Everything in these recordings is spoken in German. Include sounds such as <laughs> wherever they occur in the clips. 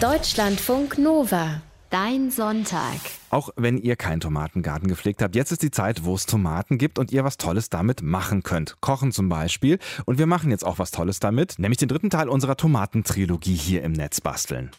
Deutschlandfunk Nova. Dein Sonntag. Auch wenn ihr keinen Tomatengarten gepflegt habt, jetzt ist die Zeit, wo es Tomaten gibt und ihr was Tolles damit machen könnt. Kochen zum Beispiel. Und wir machen jetzt auch was Tolles damit, nämlich den dritten Teil unserer Tomatentrilogie hier im Netz basteln.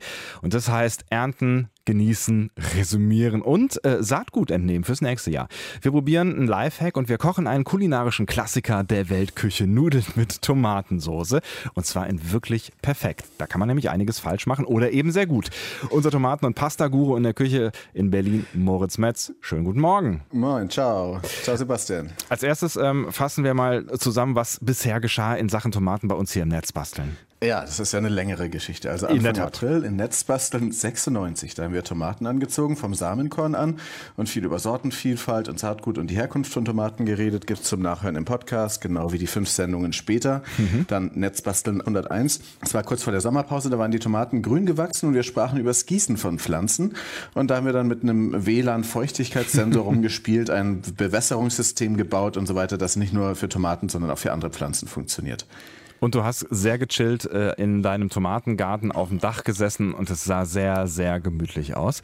Und das heißt ernten, genießen, resümieren und äh, Saatgut entnehmen fürs nächste Jahr. Wir probieren einen Lifehack und wir kochen einen kulinarischen Klassiker der Weltküche, Nudeln mit Tomatensoße. Und zwar in wirklich perfekt. Da kann man nämlich einiges falsch machen oder eben sehr gut. Unser Tomaten- und Pasta-Guru in der Küche in Berlin, Moritz Metz. Schönen guten Morgen. Moin, ciao. Ciao, Sebastian. Als erstes ähm, fassen wir mal zusammen, was bisher geschah in Sachen Tomaten bei uns hier im Netz basteln. Ja, das ist ja eine längere Geschichte. Also Anfang April in Netzbasteln 96, da haben wir Tomaten angezogen, vom Samenkorn an und viel über Sortenvielfalt und Saatgut und die Herkunft von Tomaten geredet. Gibt's zum Nachhören im Podcast, genau wie die fünf Sendungen später. Mhm. Dann Netzbasteln 101. Es war kurz vor der Sommerpause, da waren die Tomaten grün gewachsen und wir sprachen über das Gießen von Pflanzen. Und da haben wir dann mit einem WLAN-Feuchtigkeitssensor <laughs> rumgespielt, ein Bewässerungssystem gebaut und so weiter, das nicht nur für Tomaten, sondern auch für andere Pflanzen funktioniert. Und du hast sehr gechillt äh, in deinem Tomatengarten auf dem Dach gesessen und es sah sehr, sehr gemütlich aus.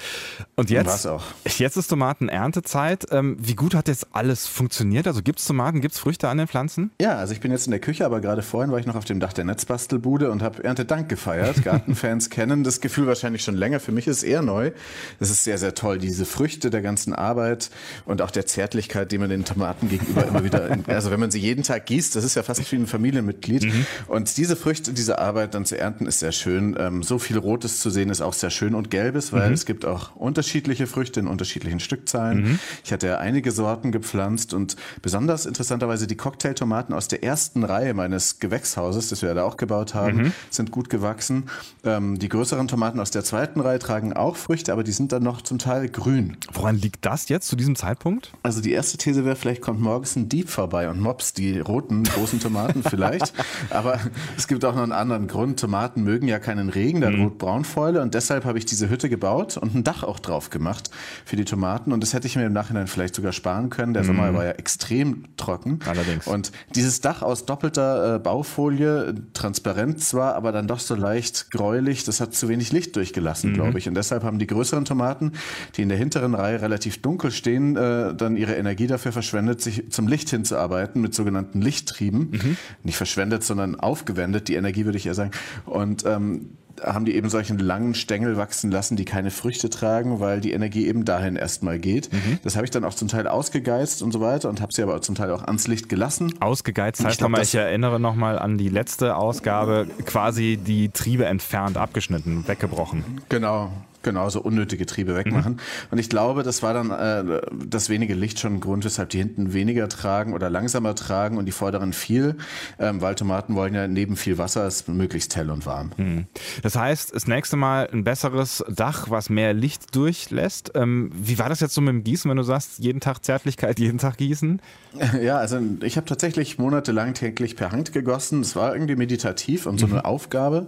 Und jetzt, auch. jetzt ist Tomatenerntezeit. Ähm, wie gut hat jetzt alles funktioniert? Also gibt es Tomaten, gibt es Früchte an den Pflanzen? Ja, also ich bin jetzt in der Küche, aber gerade vorhin war ich noch auf dem Dach der Netzbastelbude und habe Erntedank gefeiert. Gartenfans <laughs> kennen das Gefühl wahrscheinlich schon länger. Für mich ist es eher neu. Es ist sehr, sehr toll, diese Früchte der ganzen Arbeit und auch der Zärtlichkeit, die man den Tomaten gegenüber immer wieder, also wenn man sie jeden Tag gießt, das ist ja fast wie ein Familienmitglied. Mhm. Und diese Früchte, diese Arbeit dann zu ernten, ist sehr schön. Ähm, so viel Rotes zu sehen ist auch sehr schön und Gelbes, weil mhm. es gibt auch unterschiedliche Früchte in unterschiedlichen Stückzahlen. Mhm. Ich hatte ja einige Sorten gepflanzt und besonders interessanterweise die Cocktailtomaten aus der ersten Reihe meines Gewächshauses, das wir ja da auch gebaut haben, mhm. sind gut gewachsen. Ähm, die größeren Tomaten aus der zweiten Reihe tragen auch Früchte, aber die sind dann noch zum Teil grün. Woran liegt das jetzt zu diesem Zeitpunkt? Also die erste These wäre, vielleicht kommt morgens ein Dieb vorbei und mops die roten großen Tomaten vielleicht. <laughs> Aber es gibt auch noch einen anderen Grund. Tomaten mögen ja keinen Regen, da mhm. droht Braunfäule und deshalb habe ich diese Hütte gebaut und ein Dach auch drauf gemacht für die Tomaten und das hätte ich mir im Nachhinein vielleicht sogar sparen können. Der mhm. Sommer war ja extrem trocken. Allerdings. Und dieses Dach aus doppelter äh, Baufolie, transparent zwar, aber dann doch so leicht gräulich, das hat zu wenig Licht durchgelassen, mhm. glaube ich. Und deshalb haben die größeren Tomaten, die in der hinteren Reihe relativ dunkel stehen, äh, dann ihre Energie dafür verschwendet, sich zum Licht hinzuarbeiten mit sogenannten Lichttrieben. Mhm. Nicht verschwendet, sondern aufgewendet, die Energie würde ich eher sagen. Und ähm, haben die eben solchen langen Stängel wachsen lassen, die keine Früchte tragen, weil die Energie eben dahin erstmal geht. Mhm. Das habe ich dann auch zum Teil ausgegeizt und so weiter und habe sie aber zum Teil auch ans Licht gelassen. Ausgegeizt heißt nochmal, ich erinnere nochmal an die letzte Ausgabe, quasi die Triebe entfernt, abgeschnitten, weggebrochen. Genau, Genau, so unnötige Triebe wegmachen. Mhm. Und ich glaube, das war dann äh, das wenige Licht schon ein Grund, weshalb die hinten weniger tragen oder langsamer tragen und die vorderen viel, ähm, weil Tomaten wollen ja neben viel Wasser ist möglichst hell und warm. Mhm. Das heißt, das nächste Mal ein besseres Dach, was mehr Licht durchlässt. Ähm, wie war das jetzt so mit dem Gießen, wenn du sagst, jeden Tag Zärtlichkeit, jeden Tag gießen? <laughs> Ja, also ich habe tatsächlich monatelang täglich per Hand gegossen. Es war irgendwie meditativ und so mhm. eine Aufgabe.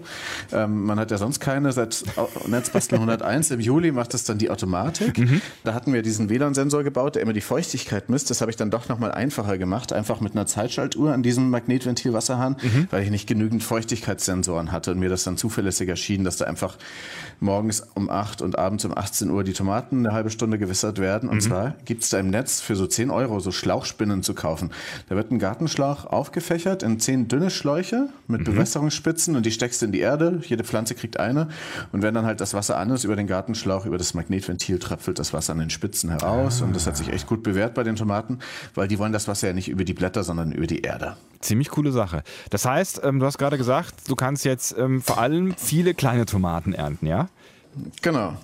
Ähm, man hat ja sonst keine seit Netzbasteln 100 101 im Juli macht das dann die Automatik. Mhm. Da hatten wir diesen WLAN-Sensor gebaut, der immer die Feuchtigkeit misst. Das habe ich dann doch nochmal einfacher gemacht, einfach mit einer Zeitschaltuhr an diesem Magnetventil-Wasserhahn, mhm. weil ich nicht genügend Feuchtigkeitssensoren hatte und mir das dann zuverlässig erschien, dass da einfach morgens um 8 und abends um 18 Uhr die Tomaten eine halbe Stunde gewässert werden. Und mhm. zwar gibt es da im Netz für so 10 Euro so Schlauchspinnen zu kaufen. Da wird ein Gartenschlauch aufgefächert in 10 dünne Schläuche mit mhm. Bewässerungsspitzen und die steckst du in die Erde. Jede Pflanze kriegt eine. Und wenn dann halt das Wasser an ist, über den Gartenschlauch, über das Magnetventil tröpfelt das Wasser an den Spitzen heraus. Ah. Und das hat sich echt gut bewährt bei den Tomaten, weil die wollen das Wasser ja nicht über die Blätter, sondern über die Erde. Ziemlich coole Sache. Das heißt, ähm, du hast gerade gesagt, du kannst jetzt ähm, vor allem viele kleine Tomaten ernten, ja? Genau.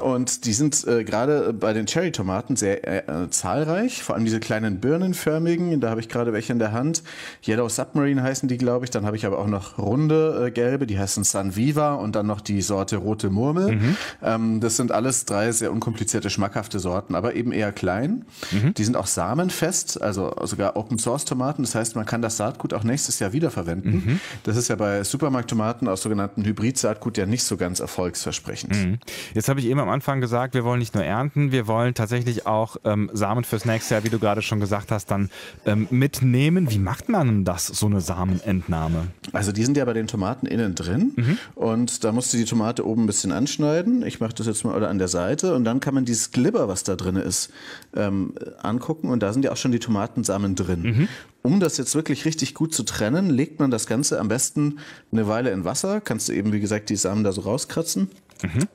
Und die sind äh, gerade bei den Cherry-Tomaten sehr äh, zahlreich, vor allem diese kleinen birnenförmigen, da habe ich gerade welche in der Hand. Yellow Submarine heißen die, glaube ich. Dann habe ich aber auch noch runde äh, gelbe, die heißen Sun Viva und dann noch die Sorte Rote Murmel. Mhm. Ähm, das sind alles drei sehr unkomplizierte, schmackhafte Sorten, aber eben eher klein. Mhm. Die sind auch samenfest, also sogar Open-Source-Tomaten. Das heißt, man kann das Saatgut auch nächstes Jahr wiederverwenden. Mhm. Das ist ja bei Supermarkttomaten aus sogenannten Hybrid-Saatgut ja nicht so ganz erfolgsversprechend. Mhm. Jetzt habe ich eben am Anfang gesagt, wir wollen nicht nur ernten, wir wollen tatsächlich auch ähm, Samen fürs nächste Jahr, wie du gerade schon gesagt hast, dann ähm, mitnehmen. Wie macht man das, so eine Samenentnahme? Also die sind ja bei den Tomaten innen drin mhm. und da musst du die Tomate oben ein bisschen anschneiden. Ich mache das jetzt mal oder an der Seite und dann kann man dieses Glibber, was da drin ist, ähm, angucken und da sind ja auch schon die Tomatensamen drin. Mhm. Um das jetzt wirklich richtig gut zu trennen, legt man das Ganze am besten eine Weile in Wasser. Kannst du eben, wie gesagt, die Samen da so rauskratzen. Mhm.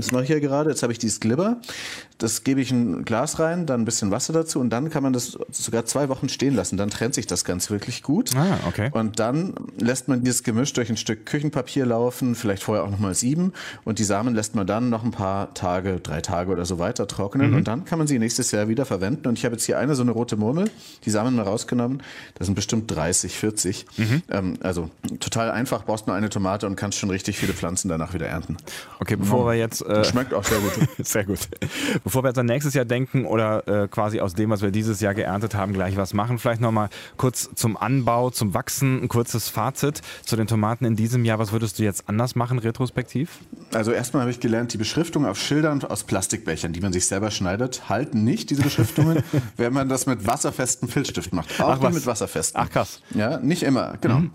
Das mache ich ja gerade. Jetzt habe ich dieses Glibber. Das gebe ich ein Glas rein, dann ein bisschen Wasser dazu und dann kann man das sogar zwei Wochen stehen lassen. Dann trennt sich das Ganze wirklich gut. Ah, okay. Und dann lässt man dieses Gemisch durch ein Stück Küchenpapier laufen, vielleicht vorher auch nochmal sieben. Und die Samen lässt man dann noch ein paar Tage, drei Tage oder so weiter trocknen. Mhm. Und dann kann man sie nächstes Jahr wieder verwenden. Und ich habe jetzt hier eine so eine rote Murmel, die Samen mal rausgenommen. Das sind bestimmt 30, 40. Mhm. Ähm, also total einfach, brauchst nur eine Tomate und kannst schon richtig viele Pflanzen danach wieder ernten. Okay, bevor wir jetzt. Äh, Schmeckt auch sehr gut. <laughs> sehr gut. Bevor wir jetzt an nächstes Jahr denken oder äh, quasi aus dem, was wir dieses Jahr geerntet haben, gleich was machen, vielleicht nochmal kurz zum Anbau, zum Wachsen, ein kurzes Fazit zu den Tomaten in diesem Jahr. Was würdest du jetzt anders machen, retrospektiv? Also erstmal habe ich gelernt, die Beschriftung auf Schildern aus Plastikbechern, die man sich selber schneidet, halten nicht diese Beschriftungen, <laughs> wenn man das mit wasserfestem Filzstift macht. Auch Ach, mit wasserfesten. Ach krass. Ja, nicht immer, genau. Mhm.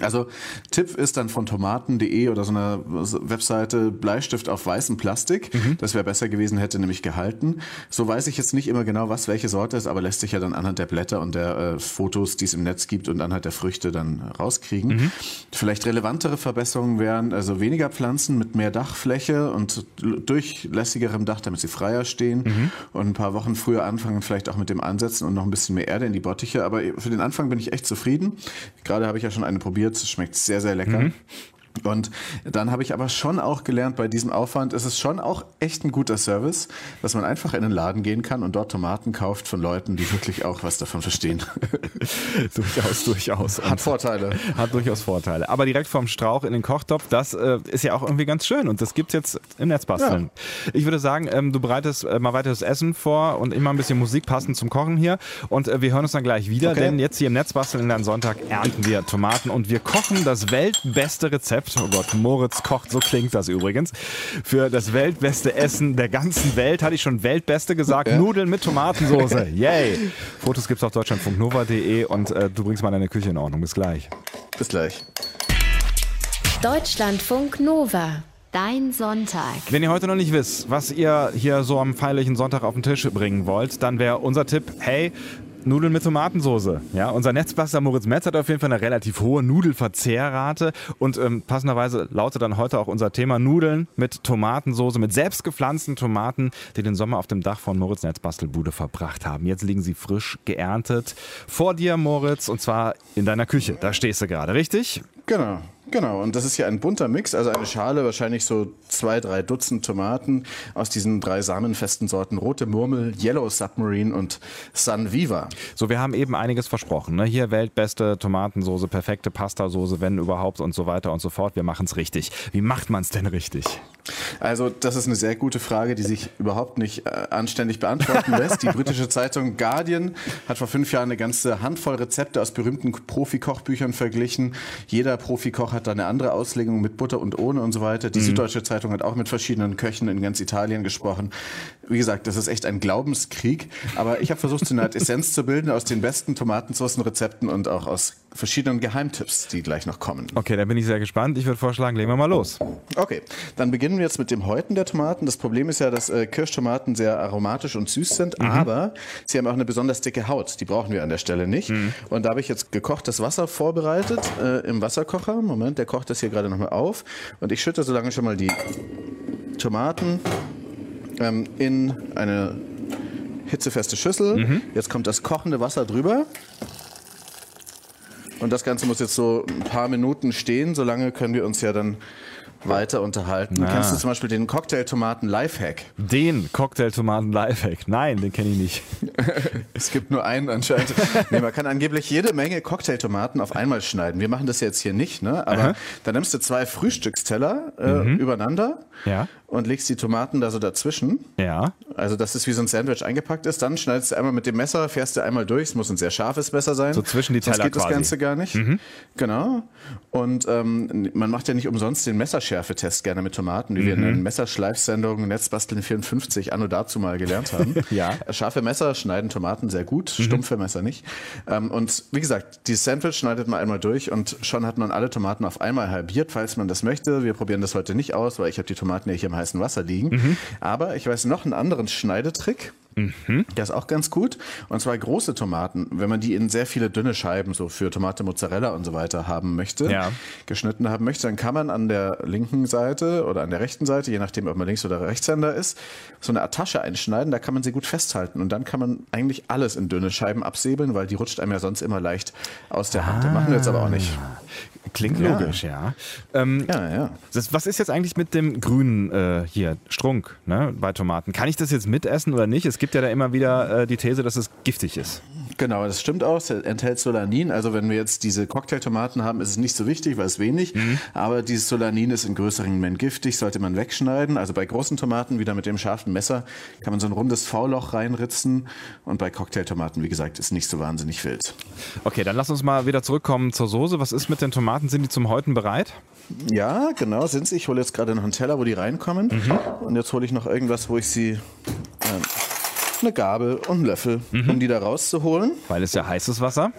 Also Tipp ist dann von tomaten.de oder so einer Webseite Bleistift auf weißem Plastik. Mhm. Das wäre besser gewesen, hätte nämlich gehalten. So weiß ich jetzt nicht immer genau, was welche Sorte ist, aber lässt sich ja dann anhand der Blätter und der äh, Fotos, die es im Netz gibt und anhand der Früchte dann rauskriegen. Mhm. Vielleicht relevantere Verbesserungen wären also weniger Pflanzen mit mehr Dachfläche und durchlässigerem Dach, damit sie freier stehen mhm. und ein paar Wochen früher anfangen, vielleicht auch mit dem Ansetzen und noch ein bisschen mehr Erde in die Bottiche. Aber für den Anfang bin ich echt zufrieden. Gerade habe ich ja schon eine probiert probiert. Es schmeckt sehr, sehr lecker. Mhm. Und dann habe ich aber schon auch gelernt, bei diesem Aufwand ist es schon auch echt ein guter Service, dass man einfach in den Laden gehen kann und dort Tomaten kauft von Leuten, die wirklich auch was davon verstehen. <laughs> durchaus, durchaus. Hat Vorteile. Hat durchaus Vorteile. Aber direkt vom Strauch in den Kochtopf, das äh, ist ja auch irgendwie ganz schön und das gibt es jetzt im Netzbasteln. Ja. Ich würde sagen, ähm, du bereitest äh, mal weiteres Essen vor und immer ein bisschen Musik passend zum Kochen hier und äh, wir hören uns dann gleich wieder, okay. denn jetzt hier im Netzbasteln in deinem Sonntag ernten wir Tomaten und wir kochen das weltbeste Rezept Rezept. Oh Gott, Moritz kocht, so klingt das übrigens. Für das weltbeste Essen der ganzen Welt, hatte ich schon weltbeste gesagt, ja. Nudeln mit Tomatensauce. <laughs> Yay! Fotos gibt's auf deutschlandfunknova.de und äh, du bringst mal deine Küche in Ordnung. Bis gleich. Bis gleich. Deutschlandfunk Nova. Dein Sonntag. Wenn ihr heute noch nicht wisst, was ihr hier so am feierlichen Sonntag auf den Tisch bringen wollt, dann wäre unser Tipp, hey, Nudeln mit Tomatensoße. Ja, unser Netzbastler Moritz Metz hat auf jeden Fall eine relativ hohe Nudelverzehrrate und ähm, passenderweise lautet dann heute auch unser Thema Nudeln mit Tomatensoße, mit selbstgepflanzten Tomaten, die den Sommer auf dem Dach von Moritz Netzbastelbude verbracht haben. Jetzt liegen sie frisch geerntet vor dir, Moritz, und zwar in deiner Küche. Da stehst du gerade, richtig? Genau. Genau, und das ist hier ein bunter Mix, also eine Schale, wahrscheinlich so zwei, drei Dutzend Tomaten aus diesen drei samenfesten Sorten Rote Murmel, Yellow Submarine und Sun Viva. So, wir haben eben einiges versprochen. Ne? Hier weltbeste Tomatensoße, perfekte Pastasoße, wenn überhaupt und so weiter und so fort. Wir machen es richtig. Wie macht man es denn richtig? Also, das ist eine sehr gute Frage, die sich überhaupt nicht äh, anständig beantworten lässt. Die britische Zeitung Guardian hat vor fünf Jahren eine ganze Handvoll Rezepte aus berühmten Profikochbüchern verglichen. Jeder Profikoch hat da eine andere Auslegung mit Butter und ohne und so weiter. Die mhm. Süddeutsche Zeitung hat auch mit verschiedenen Köchen in ganz Italien gesprochen. Wie gesagt, das ist echt ein Glaubenskrieg. Aber ich habe versucht, so eine Art Essenz zu bilden aus den besten Tomatensoßenrezepten und auch aus verschiedenen Geheimtipps, die gleich noch kommen. Okay, da bin ich sehr gespannt. Ich würde vorschlagen, legen wir mal los. Okay, dann beginnen wir jetzt mit dem Häuten der Tomaten. Das Problem ist ja, dass äh, Kirschtomaten sehr aromatisch und süß sind, mhm. aber sie haben auch eine besonders dicke Haut. Die brauchen wir an der Stelle nicht. Mhm. Und da habe ich jetzt gekochtes Wasser vorbereitet äh, im Wasserkocher. Moment, der kocht das hier gerade nochmal auf. Und ich schütte so lange schon mal die Tomaten ähm, in eine hitzefeste Schüssel. Mhm. Jetzt kommt das kochende Wasser drüber. Und das Ganze muss jetzt so ein paar Minuten stehen. Solange können wir uns ja dann weiter unterhalten. Ah. Kennst du zum Beispiel den Cocktailtomaten Lifehack? Den Cocktailtomaten Lifehack? Nein, den kenne ich nicht. <laughs> es gibt nur einen anscheinend. nee, man kann angeblich jede Menge Cocktailtomaten auf einmal schneiden. Wir machen das jetzt hier nicht, ne? Aber Aha. dann nimmst du zwei Frühstücksteller äh, mhm. übereinander ja. Und legst die Tomaten da so dazwischen. Ja. Also, dass es wie so ein Sandwich eingepackt ist. Dann schneidest du einmal mit dem Messer, fährst du einmal durch. Es muss ein sehr scharfes Messer sein. So zwischen die Sonst Teller geht das quasi. Ganze gar nicht. Genau. Und ähm, man macht ja nicht umsonst den Messerschärfetest gerne mit Tomaten, wie wir in der Messerschleifsendung Netzbasteln 54 anno dazu mal gelernt haben. <laughs> Ja. Scharfe Messer schneiden Tomaten sehr gut, stumpfe Messer nicht. Ähm, und wie gesagt, dieses Sandwich schneidet man einmal durch und schon hat man alle Tomaten auf einmal halbiert, falls man das möchte. Wir probieren das heute nicht aus, weil ich habe die Tomaten ja hier im heißen Wasser liegen. Aber ich weiß noch einen anderen Schneidetrick. Der ist auch ganz gut. Und zwar große Tomaten, wenn man die in sehr viele dünne Scheiben, so für Tomate, Mozzarella und so weiter haben möchte, Ja. geschnitten haben möchte, dann kann man an der linken Seite oder an der rechten Seite, je nachdem, ob man Links- oder Rechtshänder ist, so eine Art Tasche einschneiden. Da kann man sie gut festhalten. Und dann kann man eigentlich alles in dünne Scheiben absäbeln, weil die rutscht einem ja sonst immer leicht aus der Hand. Das machen wir jetzt aber auch nicht. Klingt Ja. logisch, ja. Ähm, Ja, ja. das, was ist jetzt eigentlich mit dem grünen äh, hier, Strunk ne, bei Tomaten? Kann ich das jetzt mitessen oder nicht? Es gibt ja da immer wieder äh, die These, dass es giftig ist. Genau, das stimmt auch. Es enthält Solanin. Also wenn wir jetzt diese Cocktailtomaten haben, ist es nicht so wichtig, weil es wenig. Aber dieses Solanin ist in größeren Mengen giftig, sollte man wegschneiden. Also bei großen Tomaten, wieder mit dem scharfen Messer, kann man so ein rundes V-Loch reinritzen. Und bei Cocktailtomaten, wie gesagt, ist nicht so wahnsinnig wild. Okay, dann lass uns mal wieder zurückkommen zur Soße. Was ist mit den Tomaten? Sind die zum Häuten bereit? Ja, genau, sind sie. Ich hole jetzt gerade noch einen Teller, wo die reinkommen. Und jetzt hole ich noch irgendwas, wo ich sie... Ähm, eine Gabel und einen Löffel, um die da rauszuholen. Weil es ja heißes Wasser.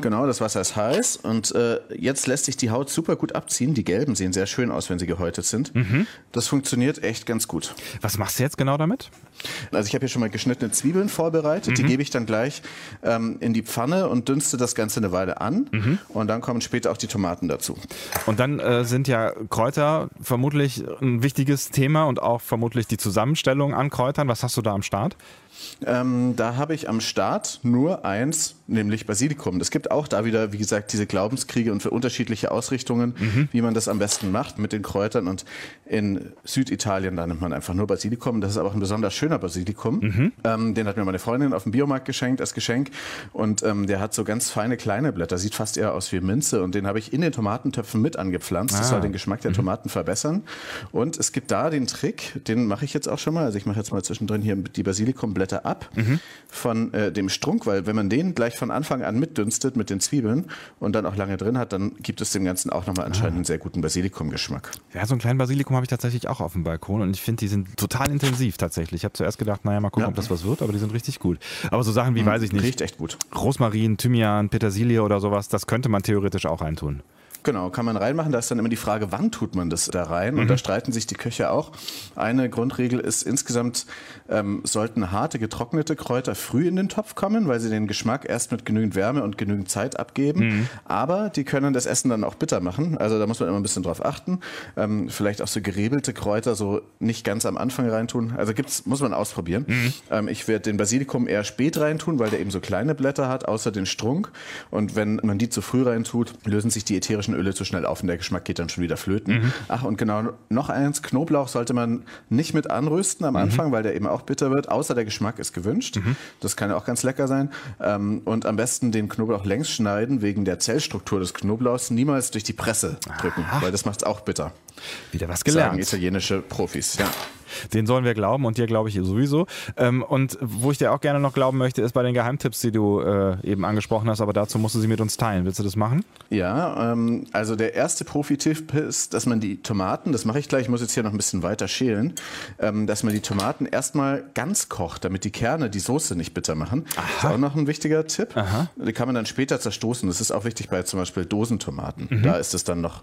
Genau, das Wasser ist heiß und äh, jetzt lässt sich die Haut super gut abziehen. Die gelben sehen sehr schön aus, wenn sie gehäutet sind. Das funktioniert echt ganz gut. Was machst du jetzt genau damit? Also ich habe hier schon mal geschnittene Zwiebeln vorbereitet. Die gebe ich dann gleich ähm, in die Pfanne und dünste das Ganze eine Weile an. Und dann kommen später auch die Tomaten dazu. Und dann äh, sind ja Kräuter vermutlich ein wichtiges Thema und auch vermutlich die Zusammenstellung an Kräutern. Was hast du da am Start? Ähm, da habe ich am Start nur eins, nämlich Basilikum. Es gibt auch da wieder, wie gesagt, diese Glaubenskriege und für unterschiedliche Ausrichtungen, wie man das am besten macht mit den Kräutern. Und in Süditalien, da nimmt man einfach nur Basilikum. Das ist aber auch ein besonders schöner Basilikum. Ähm, den hat mir meine Freundin auf dem Biomarkt geschenkt als Geschenk. Und ähm, der hat so ganz feine kleine Blätter, sieht fast eher aus wie Minze. Und den habe ich in den Tomatentöpfen mit angepflanzt. Das Ah. soll den Geschmack der Tomaten verbessern. Und es gibt da den Trick, den mache ich jetzt auch schon mal. Also ich mache jetzt mal zwischendrin hier die Basilikumblätter ab von äh, dem Strunk, weil wenn man den gleich von Anfang an mitdünstet mit den Zwiebeln und dann auch lange drin hat, dann gibt es dem Ganzen auch nochmal anscheinend einen sehr guten Basilikumgeschmack. Ja, so einen kleinen Basilikum habe ich tatsächlich auch auf dem Balkon und ich finde, die sind total intensiv tatsächlich. Ich habe zuerst gedacht, naja, mal gucken, Ja. ob das was wird, aber die sind richtig gut. Aber so Sachen wie, weiß ich nicht, Riecht echt gut. Rosmarin, Thymian, Petersilie oder sowas, das könnte man theoretisch auch reintun. Genau, kann man reinmachen. Da ist dann immer die Frage, wann tut man das da rein? Und da streiten sich die Köche auch. Eine Grundregel ist, insgesamt ähm, sollten harte, getrocknete Kräuter früh in den Topf kommen, weil sie den Geschmack erst mit genügend Wärme und genügend Zeit abgeben. Aber die können das Essen dann auch bitter machen. Also da muss man immer ein bisschen drauf achten. Ähm, vielleicht auch so gerebelte Kräuter so nicht ganz am Anfang reintun. Also gibt's, muss man ausprobieren. Ähm, ich werde den Basilikum eher spät reintun, weil der eben so kleine Blätter hat, außer den Strunk. Und wenn man die zu früh reintut, lösen sich die ätherischen Öle zu schnell auf und der Geschmack geht dann schon wieder flöten. Ach, und genau noch eins, Knoblauch sollte man nicht mit anrösten am Anfang, weil der eben auch bitter wird, außer der Geschmack ist gewünscht. Das kann ja auch ganz lecker sein. Ähm, und am besten den Knoblauch längs schneiden, wegen der Zellstruktur des Knoblauchs, niemals durch die Presse drücken, weil das macht es auch bitter. Wieder was Sagen gelernt. italienische Profis, ja. Den sollen wir glauben und dir glaube ich sowieso. Ähm, und wo ich dir auch gerne noch glauben möchte, ist bei den Geheimtipps, die du äh, eben angesprochen hast, aber dazu musst du sie mit uns teilen. Willst du das machen? Ja, ähm, also der erste Profi-Tipp ist, dass man die Tomaten, das mache ich gleich, ich muss jetzt hier noch ein bisschen weiter schälen, ähm, dass man die Tomaten erstmal ganz kocht, damit die Kerne die Soße nicht bitter machen. Das ist auch noch ein wichtiger Tipp. Die kann man dann später zerstoßen. Das ist auch wichtig bei zum Beispiel Dosentomaten. Da ist es dann noch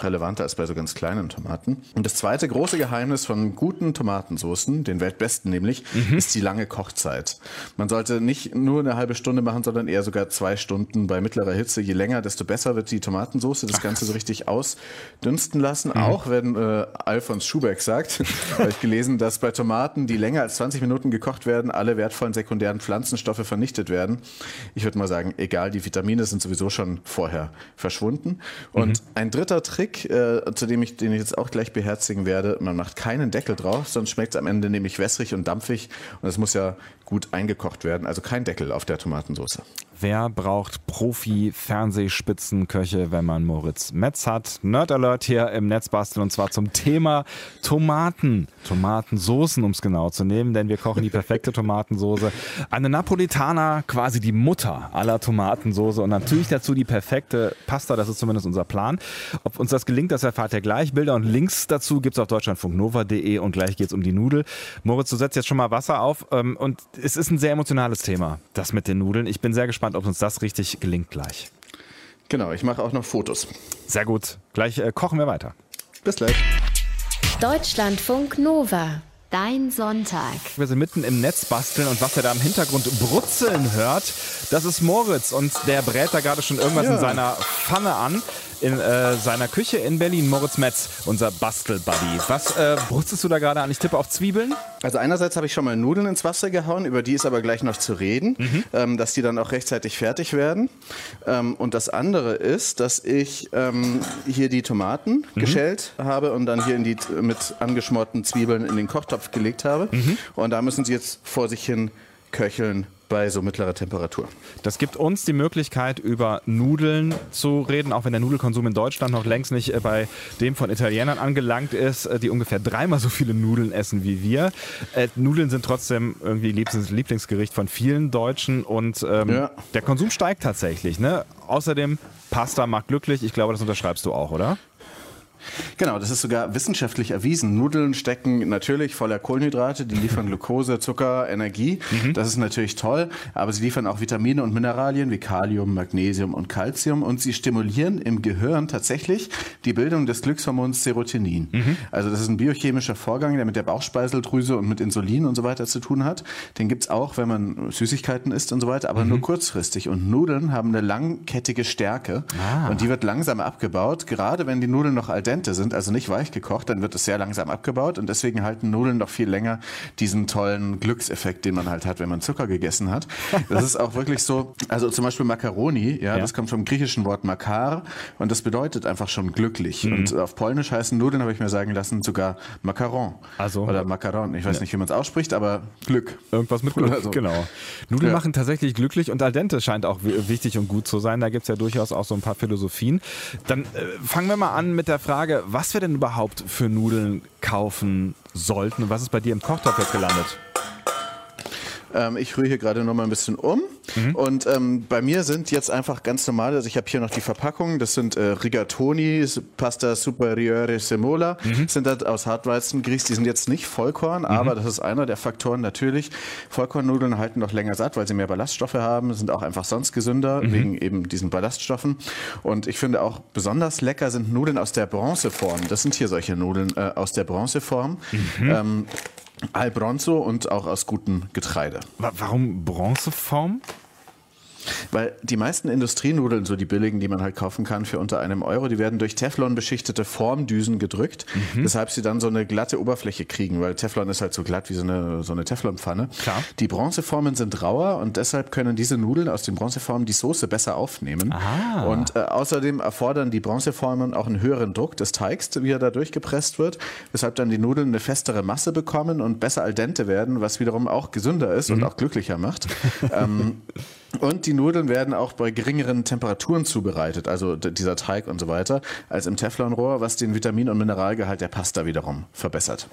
relevanter als bei so ganz kleinen Tomaten. Und das zweite große Geheimnis von guten Tomatensoßen, den weltbesten nämlich, ist die lange Kochzeit. Man sollte nicht nur eine halbe Stunde machen, sondern eher sogar zwei Stunden bei mittlerer Hitze. Je länger, desto besser wird die Tomatensauce. Das Ganze so richtig ausdünsten lassen. Auch wenn äh, Alfons Schubeck sagt, <laughs> habe ich gelesen, dass bei Tomaten, die länger als 20 Minuten gekocht werden, alle wertvollen sekundären Pflanzenstoffe vernichtet werden. Ich würde mal sagen, egal, die Vitamine sind sowieso schon vorher verschwunden. Und ein dritter Trick, äh, zu dem ich den ich jetzt auch gleich beherzigen werde, man macht keinen Deckel drauf, sonst schmeckt es am Ende nämlich wässrig und dampfig und es muss ja gut eingekocht werden. Also kein Deckel auf der Tomatensauce. Wer braucht Profi-Fernsehspitzenköche, wenn man Moritz Metz hat? Nerd Alert hier im Netzbasteln und zwar zum Thema Tomaten. Tomatensoßen, um es genau zu nehmen, denn wir kochen die perfekte <laughs> Tomatensoße. Eine Napolitaner, quasi die Mutter aller Tomatensoße und natürlich dazu die perfekte Pasta, das ist zumindest unser Plan. Ob uns das gelingt, das erfahrt ihr gleich. Bilder und Links dazu gibt es auf deutschlandfunknova.de und gleich geht es um die Nudel. Moritz, du setzt jetzt schon mal Wasser auf ähm, und es ist ein sehr emotionales Thema, das mit den Nudeln. Ich bin sehr gespannt, ob uns das richtig gelingt gleich. Genau, ich mache auch noch Fotos. Sehr gut. Gleich äh, kochen wir weiter. Bis gleich. Deutschlandfunk Nova. Dein Sonntag. Wir sind mitten im Netz basteln und was ihr da im Hintergrund brutzeln hört, das ist Moritz und der brät da gerade schon irgendwas Ja. in seiner Pfanne an. In äh, seiner Küche in Berlin, Moritz Metz, unser Bastelbuddy. Was äh, brutzelst du da gerade an? Ich tippe auf Zwiebeln. Also einerseits habe ich schon mal Nudeln ins Wasser gehauen, über die ist aber gleich noch zu reden, ähm, dass die dann auch rechtzeitig fertig werden. Ähm, und das andere ist, dass ich ähm, hier die Tomaten geschält habe und dann hier in die mit angeschmorten Zwiebeln in den Kochtopf gelegt habe. Und da müssen sie jetzt vor sich hin köcheln bei so mittlerer Temperatur. Das gibt uns die Möglichkeit, über Nudeln zu reden, auch wenn der Nudelkonsum in Deutschland noch längst nicht äh, bei dem von Italienern angelangt ist, äh, die ungefähr dreimal so viele Nudeln essen wie wir. Äh, Nudeln sind trotzdem irgendwie Lieblings Lieblingsgericht von vielen Deutschen und ähm, Ja. der Konsum steigt tatsächlich. Ne? Außerdem, Pasta macht glücklich. Ich glaube, das unterschreibst du auch, oder? Genau, das ist sogar wissenschaftlich erwiesen. Nudeln stecken natürlich voller Kohlenhydrate, die liefern Glucose, Zucker, Energie. Das ist natürlich toll, aber sie liefern auch Vitamine und Mineralien wie Kalium, Magnesium und Calcium und sie stimulieren im Gehirn tatsächlich die Bildung des Glückshormons Serotonin. Also das ist ein biochemischer Vorgang, der mit der Bauchspeiseldrüse und mit Insulin und so weiter zu tun hat. Den gibt's auch, wenn man Süßigkeiten isst und so weiter, aber nur kurzfristig. Und Nudeln haben eine langkettige Stärke und die wird langsam abgebaut, gerade wenn die Nudeln noch al dente sind, also nicht weich gekocht, dann wird es sehr langsam abgebaut und deswegen halten Nudeln noch viel länger diesen tollen Glückseffekt, den man halt hat, wenn man Zucker gegessen hat. Das ist auch wirklich so, also zum Beispiel Macaroni, ja, Ja. das kommt vom griechischen Wort makar und das bedeutet einfach schon glücklich. Und auf Polnisch heißen Nudeln, habe ich mir sagen lassen, sogar Macaron. Also- Oder Macaron, ich weiß nicht, wie man es ausspricht, aber Glück. Irgendwas mit Glück, so. genau. Nudeln Ja. machen tatsächlich glücklich und al dente scheint auch wi- wichtig und gut zu sein. Da gibt es ja durchaus auch so ein paar Philosophien. Dann äh, fangen wir mal an mit der Frage, was wir denn überhaupt für Nudeln kaufen sollten. Was ist bei dir im Kochtopf jetzt gelandet? Ähm, ich rühre hier gerade noch mal ein bisschen um. Und ähm, bei mir sind jetzt einfach ganz normale, also ich habe hier noch die Verpackung, das sind äh, Rigatoni, Pasta Superiore Semola, sind das aus Hartweizengrieß, die sind jetzt nicht Vollkorn, aber das ist einer der Faktoren natürlich. Vollkornnudeln halten noch länger satt, weil sie mehr Ballaststoffe haben, sind auch einfach sonst gesünder, wegen eben diesen Ballaststoffen. Und ich finde auch besonders lecker sind Nudeln aus der Bronzeform. Das sind hier solche Nudeln äh, aus der Bronzeform. Ähm, Al Bronzo und auch aus gutem Getreide. Wa- Warum Bronzeform? Weil die meisten Industrienudeln, so die billigen, die man halt kaufen kann für unter einem Euro, die werden durch Teflon beschichtete Formdüsen gedrückt, weshalb sie dann so eine glatte Oberfläche kriegen, weil Teflon ist halt so glatt wie so eine, so eine Teflonpfanne. Klar. Die Bronzeformen sind rauer und deshalb können diese Nudeln aus den Bronzeformen die Soße besser aufnehmen. Ah. Und äh, außerdem erfordern die Bronzeformen auch einen höheren Druck des Teigs, wie er da durchgepresst wird, weshalb dann die Nudeln eine festere Masse bekommen und besser al dente werden, was wiederum auch gesünder ist und auch glücklicher macht. <laughs> ähm, und die Nudeln werden auch bei geringeren Temperaturen zubereitet, also dieser Teig und so weiter, als im Teflonrohr, was den Vitamin- und Mineralgehalt der Pasta wiederum verbessert.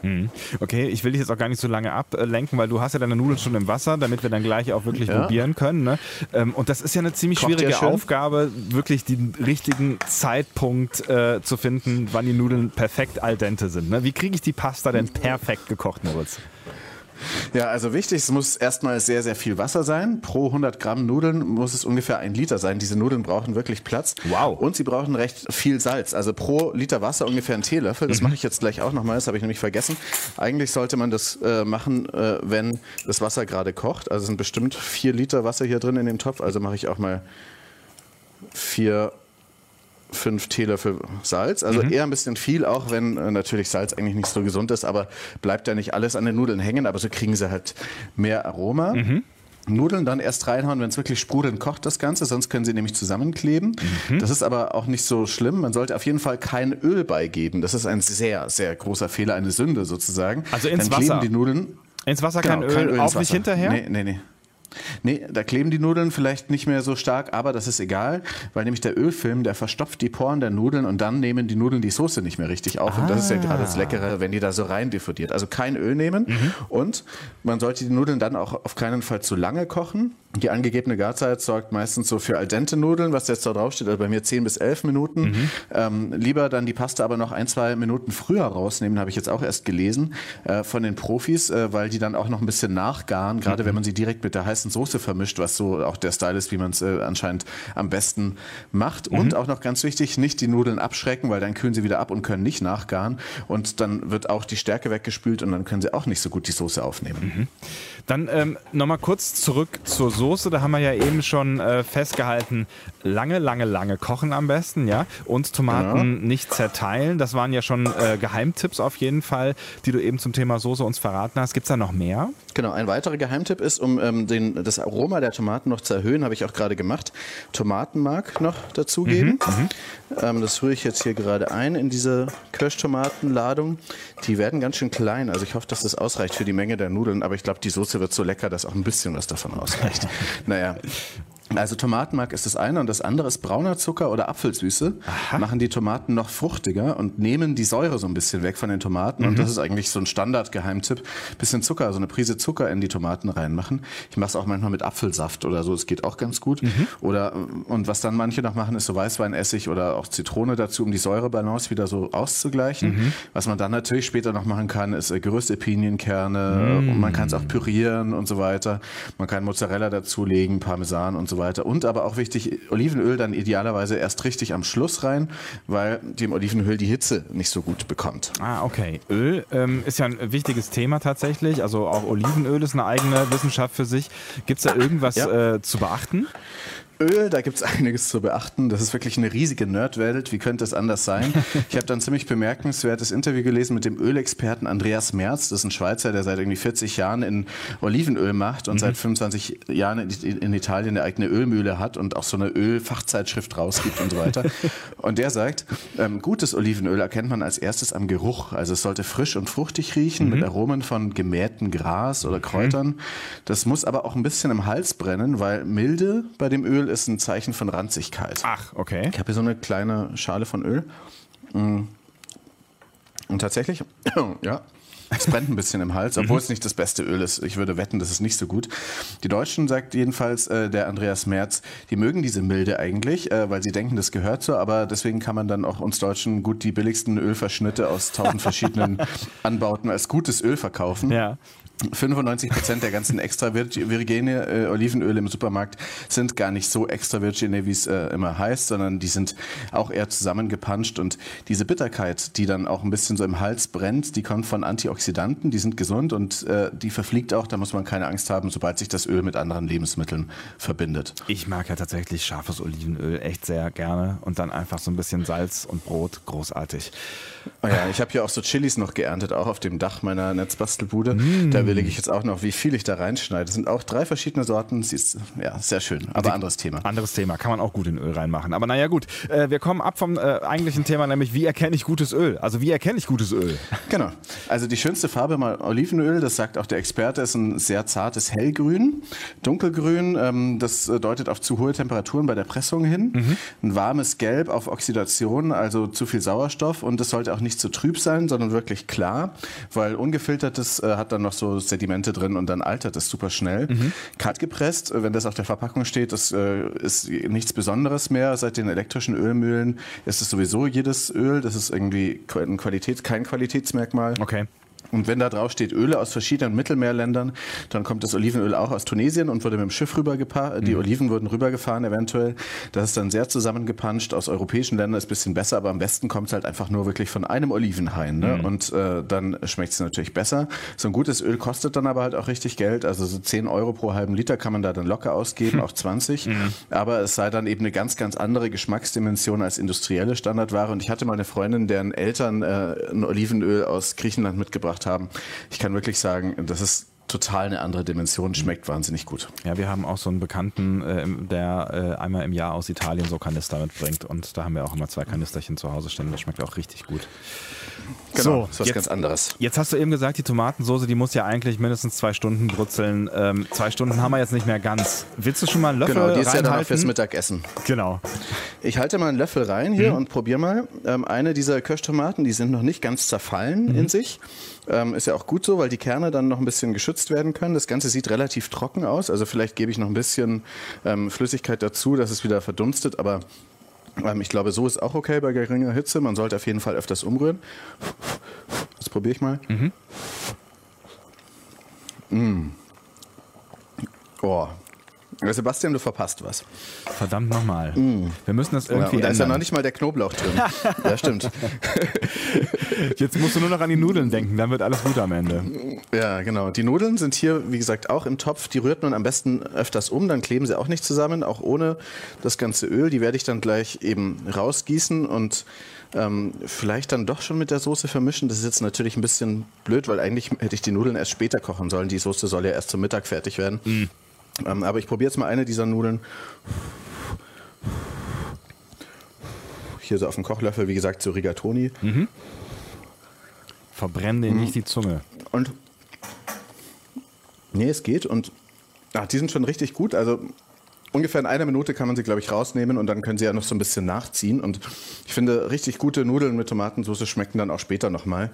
Okay, ich will dich jetzt auch gar nicht so lange ablenken, weil du hast ja deine Nudeln schon im Wasser, damit wir dann gleich auch wirklich Ja. probieren können. Ne? Ähm, Und das ist ja eine ziemlich Kocht schwierige? Aufgabe, wirklich den richtigen Zeitpunkt äh, zu finden, wann die Nudeln perfekt al dente sind. Ne? Wie kriege ich die Pasta denn perfekt gekocht, Moritz? Ja, also wichtig, es muss erstmal sehr, sehr viel Wasser sein. Pro 100 Gramm Nudeln muss es ungefähr ein Liter sein. Diese Nudeln brauchen wirklich Platz. Wow. Und sie brauchen recht viel Salz. Also pro Liter Wasser ungefähr ein Teelöffel. Das mache ich jetzt gleich auch nochmal, das habe ich nämlich vergessen. Eigentlich sollte man das äh, machen, äh, wenn das Wasser gerade kocht. Also sind bestimmt vier Liter Wasser hier drin in dem Topf. Also mache ich auch mal vier fünf Teelöffel Salz. Also eher ein bisschen viel, auch wenn äh, natürlich Salz eigentlich nicht so gesund ist, aber bleibt ja nicht alles an den Nudeln hängen, aber so kriegen sie halt mehr Aroma. Nudeln dann erst reinhauen, wenn es wirklich sprudelnd kocht, das Ganze, sonst können sie nämlich zusammenkleben. Das ist aber auch nicht so schlimm. Man sollte auf jeden Fall kein Öl beigeben. Das ist ein sehr, sehr großer Fehler, eine Sünde sozusagen. Also ins dann kleben Wasser? die Nudeln. Ins Wasser Genau, kein Öl, ins auch nicht Wasser. hinterher? Nee, nee, nee. Nee, da kleben die Nudeln vielleicht nicht mehr so stark, aber das ist egal, weil nämlich der Ölfilm, der verstopft die Poren der Nudeln und dann nehmen die Nudeln die Soße nicht mehr richtig auf. Ah. Und das ist ja ah. gerade das Leckere, wenn die da so rein diffundiert. Also kein Öl nehmen mhm. und man sollte die Nudeln dann auch auf keinen Fall zu lange kochen. Die angegebene Garzeit sorgt meistens so für al dente Nudeln, was jetzt da drauf steht, also bei mir 10 bis 11 Minuten. Mhm. Ähm, lieber dann die Pasta aber noch ein, zwei Minuten früher rausnehmen, habe ich jetzt auch erst gelesen äh, von den Profis, äh, weil die dann auch noch ein bisschen nachgaren, gerade mhm. wenn man sie direkt mit der heißen Soße vermischt, was so auch der Style ist, wie man es äh, anscheinend am besten macht. Mhm. Und auch noch ganz wichtig, nicht die Nudeln abschrecken, weil dann kühlen sie wieder ab und können nicht nachgaren. Und dann wird auch die Stärke weggespült und dann können sie auch nicht so gut die Soße aufnehmen. Mhm. Dann ähm, nochmal kurz zurück zur Soße. Da haben wir ja eben schon äh, festgehalten, lange, lange, lange kochen am besten, ja. Und Tomaten genau. nicht zerteilen. Das waren ja schon äh, Geheimtipps auf jeden Fall, die du eben zum Thema Soße uns verraten hast. Gibt es da noch mehr? Genau, ein weiterer Geheimtipp ist, um ähm, den, das Aroma der Tomaten noch zu erhöhen, habe ich auch gerade gemacht, Tomatenmark noch dazugeben. Mhm, mhm, ähm, das rühre ich jetzt hier gerade ein in diese Kirschtomatenladung. Die werden ganz schön klein, also ich hoffe, dass das ausreicht für die Menge der Nudeln, aber ich glaube, die Soße wird so lecker, dass auch ein bisschen was davon ausreicht. <laughs> naja, also Tomatenmark ist das eine und das andere ist brauner Zucker oder Apfelsüße. Aha. Machen die Tomaten noch fruchtiger und nehmen die Säure so ein bisschen weg von den Tomaten. Mhm. Und das ist eigentlich so ein Standardgeheimtipp. Bisschen Zucker, so eine Prise Zucker in die Tomaten reinmachen. Ich mache es auch manchmal mit Apfelsaft oder so. Es geht auch ganz gut. Mhm. Oder und was dann manche noch machen, ist so Weißweinessig oder auch Zitrone dazu, um die Säurebalance wieder so auszugleichen. Mhm. Was man dann natürlich später noch machen kann, ist äh, geröstete Pinienkerne. Und man kann es auch pürieren und so weiter. Man kann Mozzarella dazulegen, Parmesan und so weiter weiter. Und aber auch wichtig, Olivenöl dann idealerweise erst richtig am Schluss rein, weil dem Olivenöl die Hitze nicht so gut bekommt. Ah, okay. Öl ähm, ist ja ein wichtiges Thema tatsächlich. Also auch Olivenöl ist eine eigene Wissenschaft für sich. Gibt es da irgendwas ja. äh, zu beachten? Öl, da gibt es <laughs> einiges zu beachten. Das ist wirklich eine riesige Nerdwelt. Wie könnte es anders sein? <laughs> Ich habe dann ein ziemlich bemerkenswertes Interview gelesen mit dem Ölexperten Andreas Merz. Das ist ein Schweizer, der seit irgendwie 40 Jahren in Olivenöl macht und mhm. seit 25 Jahren in, Italien eine eigene Ölmühle hat und auch so eine Ölfachzeitschrift rausgibt und so weiter. <laughs> Und der sagt, ähm, gutes Olivenöl erkennt man als erstes am Geruch. Also es sollte frisch und fruchtig riechen mhm. mit Aromen von gemähtem Gras oder Kräutern. Mhm. Das muss aber auch ein bisschen im Hals brennen, weil Milde bei dem Öl ist ein Zeichen von Ranzigkeit. Ach, okay. Ich habe hier so eine kleine Schale von Öl. Mm. Und tatsächlich, <clears throat> ja, es brennt ein bisschen im Hals, <laughs> obwohl mhm. es nicht das beste Öl ist. Ich würde wetten, das ist nicht so gut. Die Deutschen, sagt jedenfalls äh, der Andreas Merz, die mögen diese Milde eigentlich, äh, weil sie denken, das gehört so, aber deswegen kann man dann auch uns Deutschen gut die billigsten Ölverschnitte aus tausend <laughs> verschiedenen Anbauten als gutes Öl verkaufen. Ja. 95 Prozent der ganzen extra virgine äh, Olivenöle im Supermarkt sind gar nicht so extra virgine, wie es äh, immer heißt, sondern die sind auch eher zusammengepanscht und diese Bitterkeit, die dann auch ein bisschen so im Hals brennt, die kommt von Antioxidanten, die sind gesund und äh, die verfliegt auch, da muss man keine Angst haben, sobald sich das Öl mit anderen Lebensmitteln verbindet. Ich mag ja tatsächlich scharfes Olivenöl echt sehr gerne und dann einfach so ein bisschen Salz und Brot, großartig. Oh ja, ich habe ja auch so Chilis noch geerntet, auch auf dem Dach meiner Netzbastelbude. Mm. Da überlege ich jetzt auch noch, wie viel ich da reinschneide. Das sind auch drei verschiedene Sorten. Sie ist ja sehr schön, aber Die, anderes Thema. Anderes Thema, kann man auch gut in Öl reinmachen. Aber naja, gut. Äh, wir kommen ab vom äh, eigentlichen Thema, nämlich wie erkenne ich gutes Öl? Also wie erkenne ich gutes Öl? <laughs> Genau. Also die schönste Farbe mal Olivenöl, das sagt auch der Experte, ist ein sehr zartes Hellgrün, dunkelgrün. Ähm, das äh, deutet auf zu hohe Temperaturen bei der Pressung hin. Mhm. Ein warmes Gelb auf Oxidation, also zu viel Sauerstoff und das sollte auch nicht zu trüb sein, sondern wirklich klar, weil ungefiltertes äh, hat dann noch so Sedimente drin und dann altert es super schnell. Mhm. Kalt gepresst, äh, wenn das auf der Verpackung steht, das äh, ist nichts Besonderes mehr. Seit den elektrischen Ölmühlen ist es sowieso jedes Öl. Das ist irgendwie ein Qualität, kein Qualitätsmerkmal. Okay. Und wenn da drauf steht Öle aus verschiedenen Mittelmeerländern, dann kommt das Olivenöl auch aus Tunesien und wurde mit dem Schiff rübergefahren. Die mhm. Oliven wurden rübergefahren eventuell. Das ist dann sehr zusammengepanscht. Aus europäischen Ländern ist ein bisschen besser, aber am besten kommt es halt einfach nur wirklich von einem Olivenhain. Ne? Mhm. Und äh, dann schmeckt es natürlich besser. So ein gutes Öl kostet dann aber halt auch richtig Geld. Also so 10 Euro pro halben Liter kann man da dann locker ausgeben, hm. auch 20. Mhm. Aber es sei dann eben eine ganz, ganz andere Geschmacksdimension als industrielle Standardware. Und ich hatte mal eine Freundin, deren Eltern äh, ein Olivenöl aus Griechenland mitgebracht gemacht haben. Ich kann wirklich sagen, das ist total eine andere Dimension, schmeckt wahnsinnig gut. Ja, wir haben auch so einen Bekannten, äh, der äh, einmal im Jahr aus Italien so Kanister mitbringt und da haben wir auch immer zwei Kanisterchen zu Hause stehen. Das schmeckt auch richtig gut. Genau. So, ist was jetzt, ganz anderes. Jetzt hast du eben gesagt, die Tomatensoße, die muss ja eigentlich mindestens zwei Stunden brutzeln. Ähm, zwei Stunden haben wir jetzt nicht mehr ganz. Willst du schon mal einen Löffel Genau, die ist reinhalten? ja dann fürs Mittagessen. Genau. Ich halte mal einen Löffel rein hier mhm. und probiere mal. Ähm, eine dieser Kirschtomaten, die sind noch nicht ganz zerfallen mhm. in sich. Ähm, ist ja auch gut so, weil die Kerne dann noch ein bisschen geschützt werden können. Das Ganze sieht relativ trocken aus. Also vielleicht gebe ich noch ein bisschen ähm, Flüssigkeit dazu, dass es wieder verdunstet. Aber ich glaube, so ist auch okay bei geringer Hitze. Man sollte auf jeden Fall öfters umrühren. Das probiere ich mal. Mhm. Mm. Oh, Sebastian, du verpasst was. Verdammt nochmal. Mm. Wir müssen das irgendwie. Ja, da ist ja noch nicht mal der Knoblauch drin. <laughs> ja, stimmt. Jetzt musst du nur noch an die Nudeln denken, dann wird alles gut am Ende. Ja, genau. Die Nudeln sind hier, wie gesagt, auch im Topf. Die rührt man am besten öfters um, dann kleben sie auch nicht zusammen, auch ohne das ganze Öl. Die werde ich dann gleich eben rausgießen und ähm, vielleicht dann doch schon mit der Soße vermischen. Das ist jetzt natürlich ein bisschen blöd, weil eigentlich hätte ich die Nudeln erst später kochen sollen. Die Soße soll ja erst zum Mittag fertig werden. Mm. Ähm, aber ich probiere jetzt mal eine dieser Nudeln. Hier so auf dem Kochlöffel, wie gesagt, so Rigatoni. Mhm. Verbrennen dir mhm. nicht die Zunge. Und. Nee, es geht. Und ach, die sind schon richtig gut. Also ungefähr in einer Minute kann man sie, glaube ich, rausnehmen und dann können sie ja noch so ein bisschen nachziehen. Und ich finde, richtig gute Nudeln mit Tomatensauce schmecken dann auch später nochmal,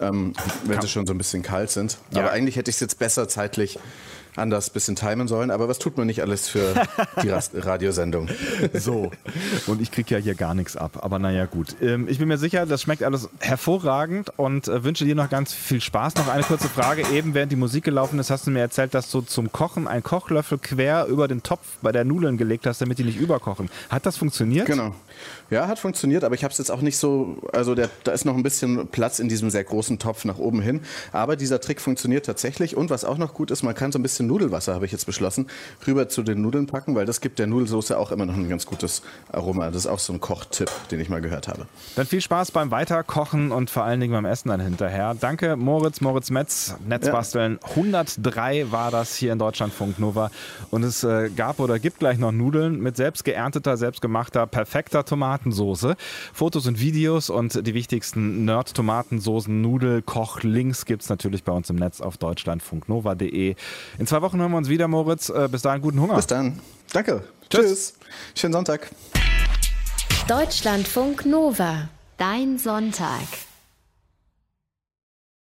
ähm, wenn kann. sie schon so ein bisschen kalt sind. Ja. Aber eigentlich hätte ich es jetzt besser zeitlich anders ein bisschen timen sollen. Aber was tut man nicht alles für die <laughs> Radiosendung? So, und ich kriege ja hier gar nichts ab. Aber naja, gut. Ähm, ich bin mir sicher, das schmeckt alles hervorragend und äh, wünsche dir noch ganz viel Spaß. Noch eine kurze Frage. Eben während die Musik gelaufen ist, hast du mir erzählt, dass du zum Kochen einen Kochlöffel quer über den Topf bei der Nudeln gelegt hast, damit die nicht überkochen. Hat das funktioniert? Genau. Ja, hat funktioniert, aber ich habe es jetzt auch nicht so, also der, da ist noch ein bisschen Platz in diesem sehr großen Topf nach oben hin. Aber dieser Trick funktioniert tatsächlich. Und was auch noch gut ist, man kann so ein bisschen Nudelwasser, habe ich jetzt beschlossen, rüber zu den Nudeln packen, weil das gibt der Nudelsoße auch immer noch ein ganz gutes Aroma. Das ist auch so ein Kochtipp, den ich mal gehört habe. Dann viel Spaß beim Weiterkochen und vor allen Dingen beim Essen dann hinterher. Danke, Moritz, Moritz Metz, Netzbasteln. Ja. 103 war das hier in Deutschlandfunk Nova. Und es äh, gab oder gibt gleich noch Nudeln mit selbst geernteter, selbstgemachter, perfekter Tomatensoße. Fotos und Videos und die wichtigsten Nerd-Tomatensoßen, Nudel, Koch, Links gibt es natürlich bei uns im Netz auf deutschlandfunknova.de. In zwei Wochen hören wir uns wieder, Moritz. Äh, bis dahin, guten Hunger. Bis dann. Danke. Tschüss. Tschüss. Schönen Sonntag. Deutschlandfunk Nova. Dein Sonntag.